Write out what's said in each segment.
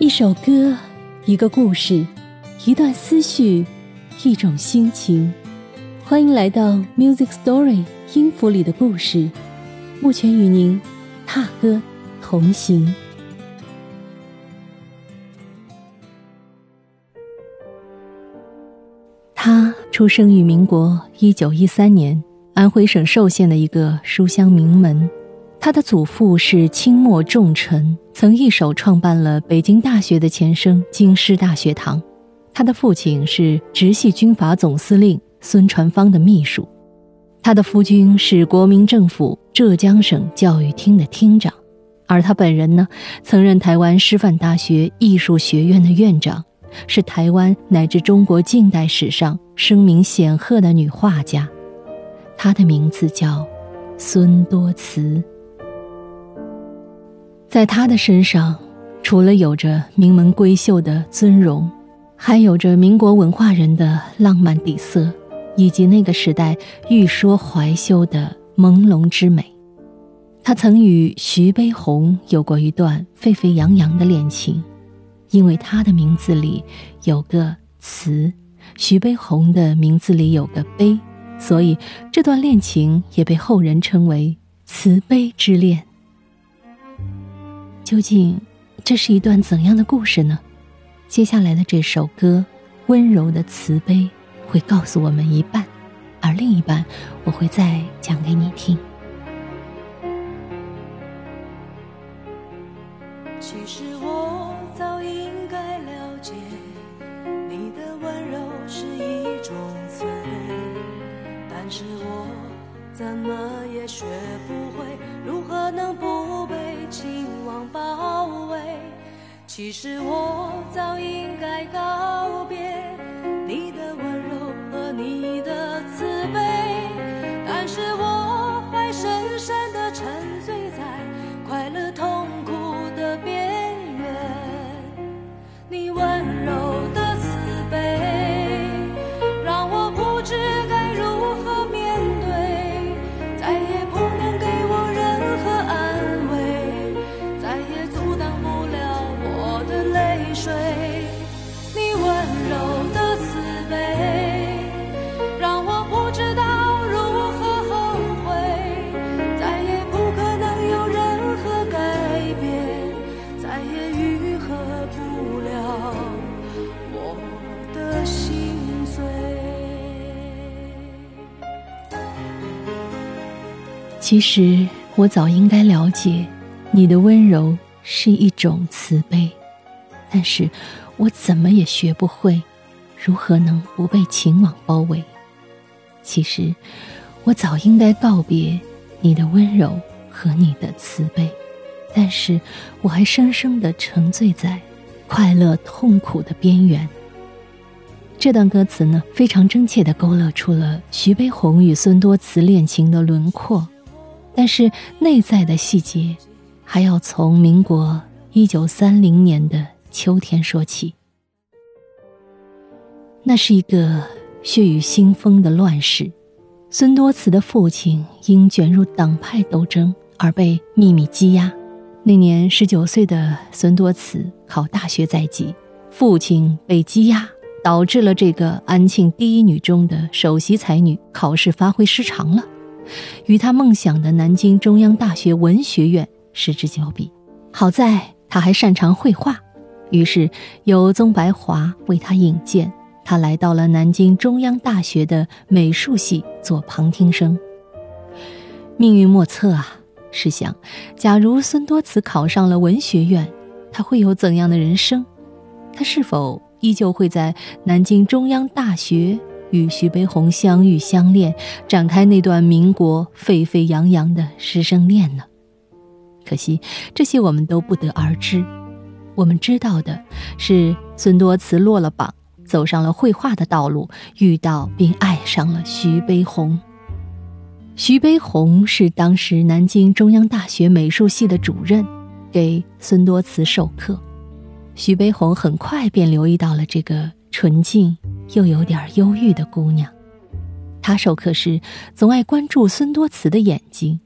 一首歌，一个故事，一段思绪，一种心情。欢迎来到 Music Story 音符里的故事，目前与您踏歌同行。他出生于民国一九一三年安徽省寿县的一个书香名门。他的祖父是清末重臣，曾一手创办了北京大学的前身京师大学堂。他的父亲是直系军阀总司令孙传芳的秘书，他的夫君是国民政府浙江省教育厅的厅长，而他本人呢，曾任台湾师范大学艺术学院的院长，是台湾乃至中国近代史上声名显赫的女画家。她的名字叫孙多慈。在他的身上，除了有着名门闺秀的尊容，还有着民国文化人的浪漫底色，以及那个时代欲说怀羞的朦胧之美。他曾与徐悲鸿有过一段沸沸扬扬的恋情，因为他的名字里有个慈，徐悲鸿的名字里有个悲，所以这段恋情也被后人称为慈悲之恋。究竟这是一段怎样的故事呢？接下来的这首歌《温柔的慈悲》会告诉我们一半，而另一半我会再讲给你听。其实我早应该了解，你的温柔是一种慈悲，但是我怎么也学不会，如何能不被情网包围？其实我早应该告别你的温柔和你的慈悲，但是我水。你温柔的慈悲，让我不知道如何后悔，再也不可能有任何改变，再也愈合不了我的心碎。其实我早应该了解，你的温柔是一种慈悲，但是我怎么也学不会，如何能不被情网包围？其实我早应该告别你的温柔和你的慈悲，但是我还深深的沉醉在快乐痛苦的边缘。这段歌词呢，非常真切的勾勒出了徐悲鸿与孙多慈恋情的轮廓。但是内在的细节，还要从民国一九三零年的秋天说起。那是一个血雨腥风的乱世，孙多慈的父亲因卷入党派斗争而被秘密羁押。那年十九岁的孙多慈考大学在即，父亲被羁押，导致了这个安庆第一女中的首席才女考试发挥失常了。与他梦想的南京中央大学文学院失之交臂。好在他还擅长绘画，于是由宗白华为他引荐，他来到了南京中央大学的美术系做旁听生。命运莫测啊！试想，假如孙多慈考上了文学院，他会有怎样的人生？他是否依旧会在南京中央大学？与徐悲鸿相遇相恋，展开那段民国沸沸扬扬的师生恋呢？可惜这些我们都不得而知。我们知道的是，孙多慈落了榜，走上了绘画的道路，遇到并爱上了徐悲鸿。徐悲鸿是当时南京中央大学美术系的主任，给孙多慈授课。徐悲鸿很快便留意到了这个纯净。又有点忧郁的姑娘，她授课时总爱关注孙多慈的眼睛。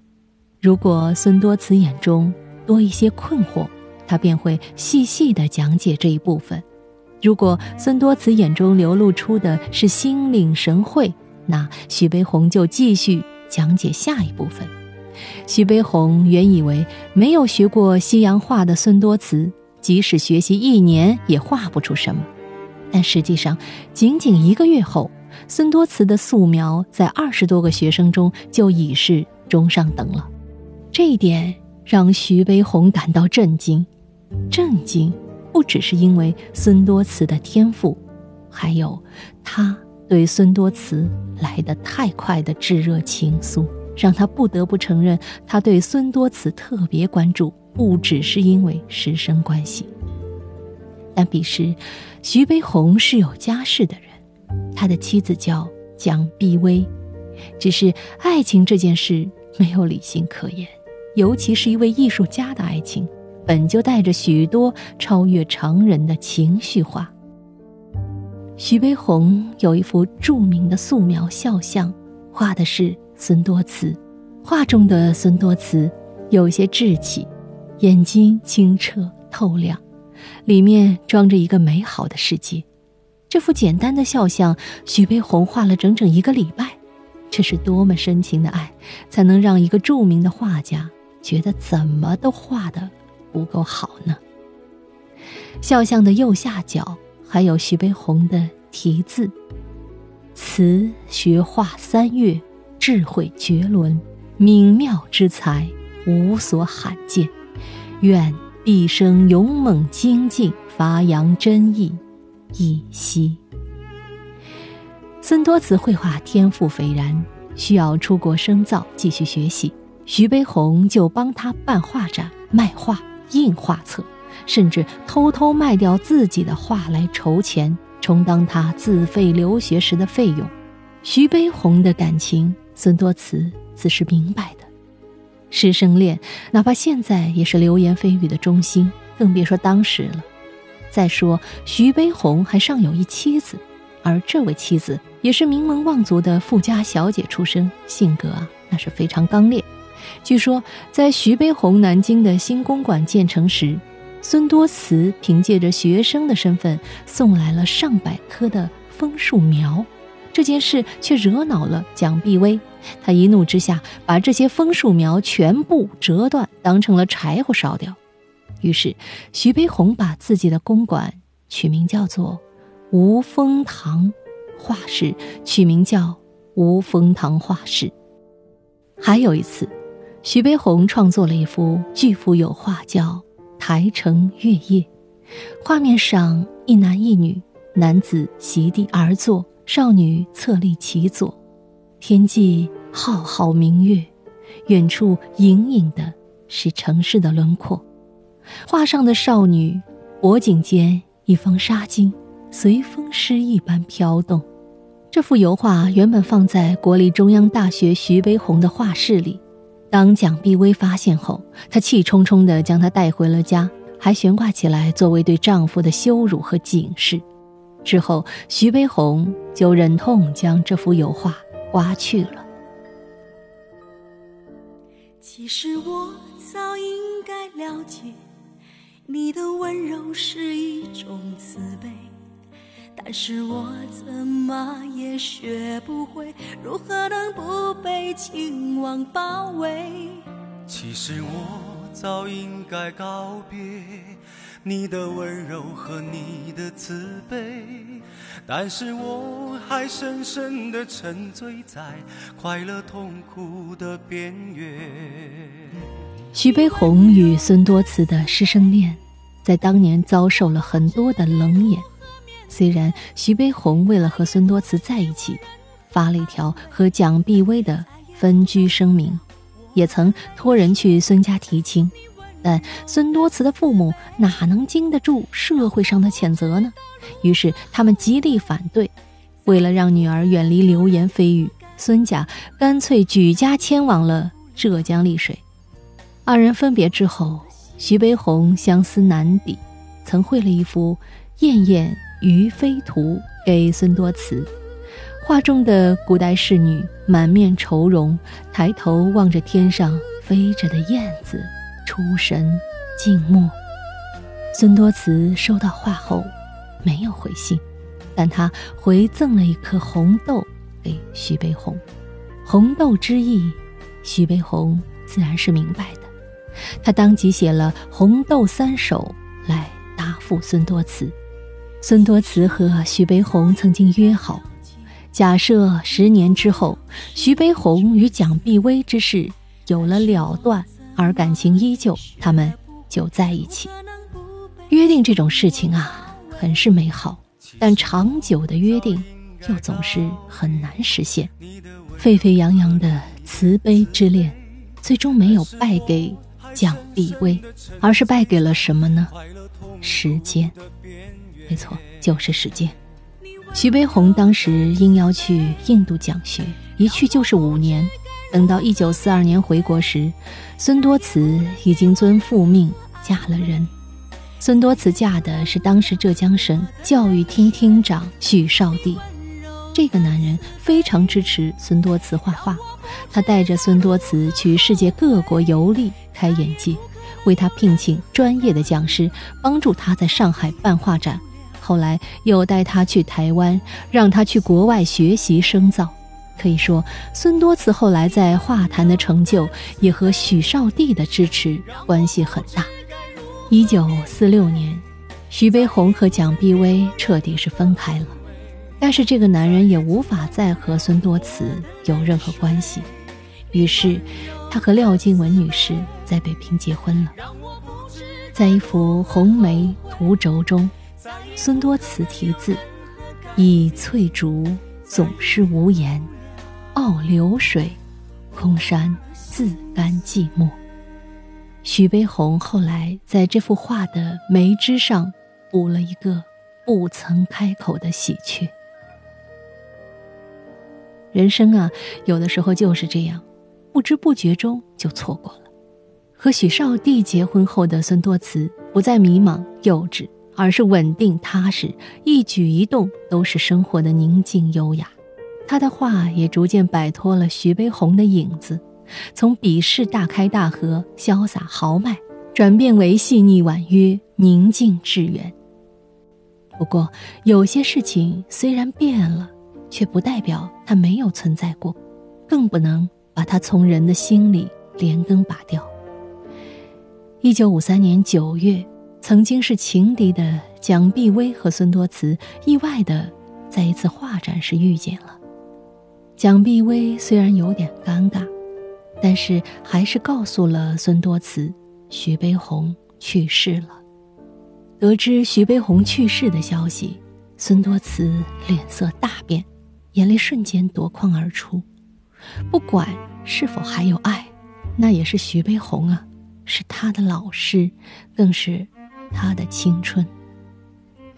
如果孙多慈眼中多一些困惑，他便会细细地讲解这一部分。如果孙多慈眼中流露出的是心领神会，那徐悲鸿就继续讲解下一部分。徐悲鸿原以为没有学过西洋画的孙多慈，即使学习一年也画不出什么。但实际上，仅仅一个月后，孙多慈的素描在二十多个学生中就已是中上等了。这一点让徐悲鸿感到震惊，震惊。不只是因为孙多慈的天赋，还有他对孙多慈来得太快的炙热情愫，让他不得不承认，他对孙多慈特别关注，不只是因为师生关系。但彼时，徐悲鸿是有家室的人，他的妻子叫蒋碧薇，只是爱情这件事没有理性可言，尤其是一位艺术家的爱情。本就带着许多超越常人的情绪化。徐悲鸿有一幅著名的素描肖像，画的是孙多慈。画中的孙多慈有些稚气，眼睛清澈透亮，里面装着一个美好的世界。这幅简单的肖像，徐悲鸿画了整整一个礼拜。这是多么深情的爱，才能让一个著名的画家觉得怎么都画的。不够好呢。肖像的右下角还有徐悲鸿的题字：“词学画三月，智慧绝伦，敏妙之才无所罕见。愿毕生勇猛精进，发扬真意，一息。”孙多慈绘画天赋斐然，需要出国深造继续学习，徐悲鸿就帮他办画展卖画。印画册，甚至偷偷卖掉自己的画来筹钱，充当他自费留学时的费用。徐悲鸿的感情，孙多慈自是明白的。师生恋，哪怕现在也是流言蜚语的中心，更别说当时了。再说，徐悲鸿还尚有一妻子，而这位妻子也是名门望族的富家小姐出身，性格啊，那是非常刚烈。据说，在徐悲鸿南京的新公馆建成时，孙多慈凭借着学生的身份送来了上百棵的枫树苗。这件事却惹恼了蒋碧薇，他一怒之下把这些枫树苗全部折断，当成了柴火烧掉。于是，徐悲鸿把自己的公馆取名叫做“无风堂”，画室取名叫“无风堂画室”。还有一次。徐悲鸿创作了一幅巨幅油画，叫《台城月夜》。画面上一男一女，男子席地而坐，少女侧立其左。天际浩浩明月，远处隐隐的是城市的轮廓。画上的少女脖颈间一方纱巾，随风诗一般飘动。这幅油画原本放在国立中央大学徐悲鸿的画室里。当蒋碧薇发现后，她气冲冲地将她带回了家，还悬挂起来作为对丈夫的羞辱和警示。之后，徐悲鸿就忍痛将这幅油画刮去了。其实我早应该了解，你的温柔是一种慈悲。但是我怎么也学不会，如何能不被情网包围？其实我早应该告别你的温柔和你的慈悲，但是我还深深的沉醉在快乐痛苦的边缘。徐悲鸿与孙多慈的师生恋，在当年遭受了很多的冷眼。虽然徐悲鸿为了和孙多慈在一起，发了一条和蒋碧薇的分居声明，也曾托人去孙家提亲，但孙多慈的父母哪能经得住社会上的谴责呢？于是他们极力反对。为了让女儿远离流言蜚语，孙家干脆举家迁往了浙江丽水。二人分别之后，徐悲鸿相思难抵，曾绘了一幅艳艳。于飞图给孙多慈，画中的古代仕女满面愁容，抬头望着天上飞着的燕子，出神静默。孙多慈收到画后，没有回信，但他回赠了一颗红豆给徐悲鸿。红豆之意，徐悲鸿自然是明白的。他当即写了《红豆三首》来答复孙多慈。孙多慈和徐悲鸿曾经约好，假设十年之后，徐悲鸿与蒋碧薇之事有了了断，而感情依旧，他们就在一起。约定这种事情啊，很是美好，但长久的约定又总是很难实现。沸沸扬扬的慈悲之恋，最终没有败给蒋碧薇，而是败给了什么呢？时间。没错，就是时间。徐悲鸿当时应邀去印度讲学，一去就是五年。等到一九四二年回国时，孙多慈已经遵父命嫁了人。孙多慈嫁的是当时浙江省教育厅厅长许绍帝。这个男人非常支持孙多慈画画，他带着孙多慈去世界各国游历，开眼界，为他聘请专业的讲师，帮助他在上海办画展。后来又带他去台湾，让他去国外学习深造。可以说，孙多慈后来在画坛的成就也和许绍帝的支持关系很大。一九四六年，徐悲鸿和蒋碧薇彻底是分开了，但是这个男人也无法再和孙多慈有任何关系，于是他和廖静文女士在北平结婚了，在一幅红梅图轴中。孙多慈题字：“倚翠竹总是无言，傲流水，空山自甘寂寞。”徐悲鸿后来在这幅画的眉枝上补了一个不曾开口的喜鹊。人生啊，有的时候就是这样，不知不觉中就错过了。和许绍帝结婚后的孙多慈不再迷茫幼稚。而是稳定踏实，一举一动都是生活的宁静优雅。他的画也逐渐摆脱了徐悲鸿的影子，从笔势大开大合、潇洒豪迈，转变为细腻婉约、宁静致远。不过，有些事情虽然变了，却不代表它没有存在过，更不能把它从人的心里连根拔掉。一九五三年九月。曾经是情敌的蒋碧薇和孙多慈意外的在一次画展时遇见了。蒋碧薇虽然有点尴尬，但是还是告诉了孙多慈，徐悲鸿去世了。得知徐悲鸿去世的消息，孙多慈脸色大变，眼泪瞬间夺眶而出。不管是否还有爱，那也是徐悲鸿啊，是他的老师，更是。他的青春。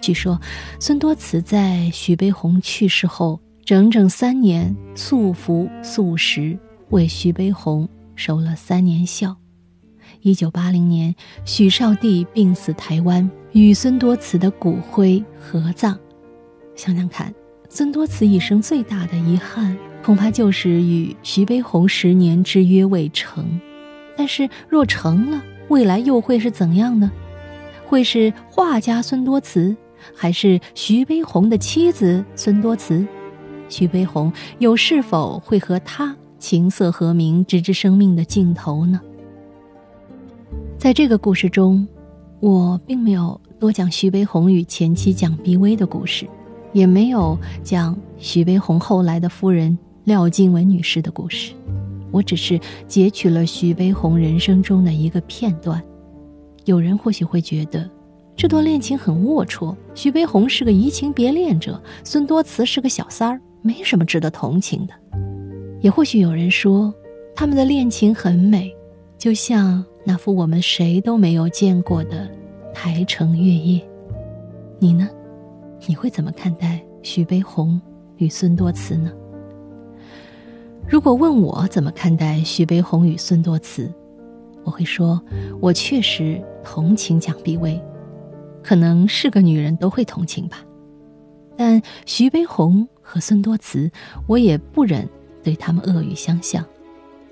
据说，孙多慈在徐悲鸿去世后整整三年素服素食，为徐悲鸿守了三年孝。一九八零年，许绍帝病死台湾，与孙多慈的骨灰合葬。想想看，孙多慈一生最大的遗憾，恐怕就是与徐悲鸿十年之约未成。但是，若成了，未来又会是怎样呢？会是画家孙多慈，还是徐悲鸿的妻子孙多慈？徐悲鸿又是否会和他琴瑟和鸣，直至生命的尽头呢？在这个故事中，我并没有多讲徐悲鸿与前妻蒋碧薇的故事，也没有讲徐悲鸿后来的夫人廖静文女士的故事，我只是截取了徐悲鸿人生中的一个片段。有人或许会觉得，这段恋情很龌龊。徐悲鸿是个移情别恋者，孙多慈是个小三儿，没什么值得同情的。也或许有人说，他们的恋情很美，就像那幅我们谁都没有见过的台城月夜。你呢？你会怎么看待徐悲鸿与孙多慈呢？如果问我怎么看待徐悲鸿与孙多慈？我会说，我确实同情蒋碧薇，可能是个女人都会同情吧。但徐悲鸿和孙多慈，我也不忍对他们恶语相向。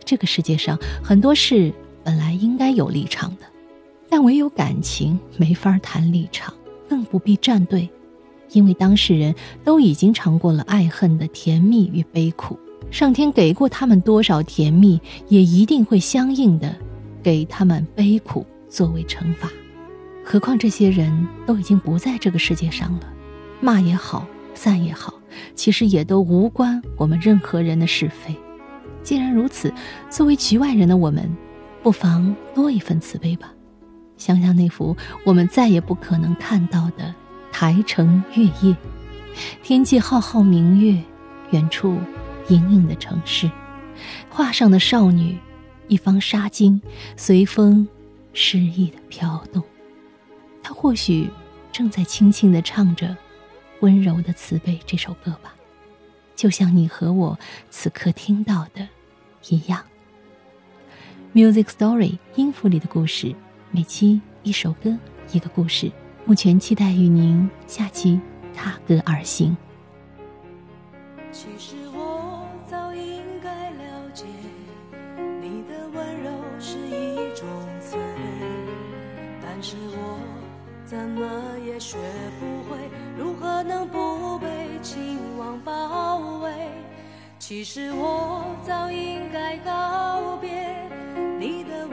这个世界上很多事本来应该有立场的，但唯有感情没法谈立场，更不必站队，因为当事人都已经尝过了爱恨的甜蜜与悲苦。上天给过他们多少甜蜜，也一定会相应的给他们悲苦作为惩罚。何况这些人都已经不在这个世界上了，骂也好，散也好，其实也都无关我们任何人的是非。既然如此，作为局外人的我们，不妨多一份慈悲吧。想想那幅我们再也不可能看到的台城月夜，天际浩浩明月，远处隐隐的城市，画上的少女，一方纱巾随风诗意的飘动。他或许正在轻轻的唱着《温柔的慈悲》这首歌吧。就像你和我此刻听到的一样。Music Story 音符里的故事，每期一首歌，一个故事。目前期待与您下期踏歌而行。其实我早应该告别你的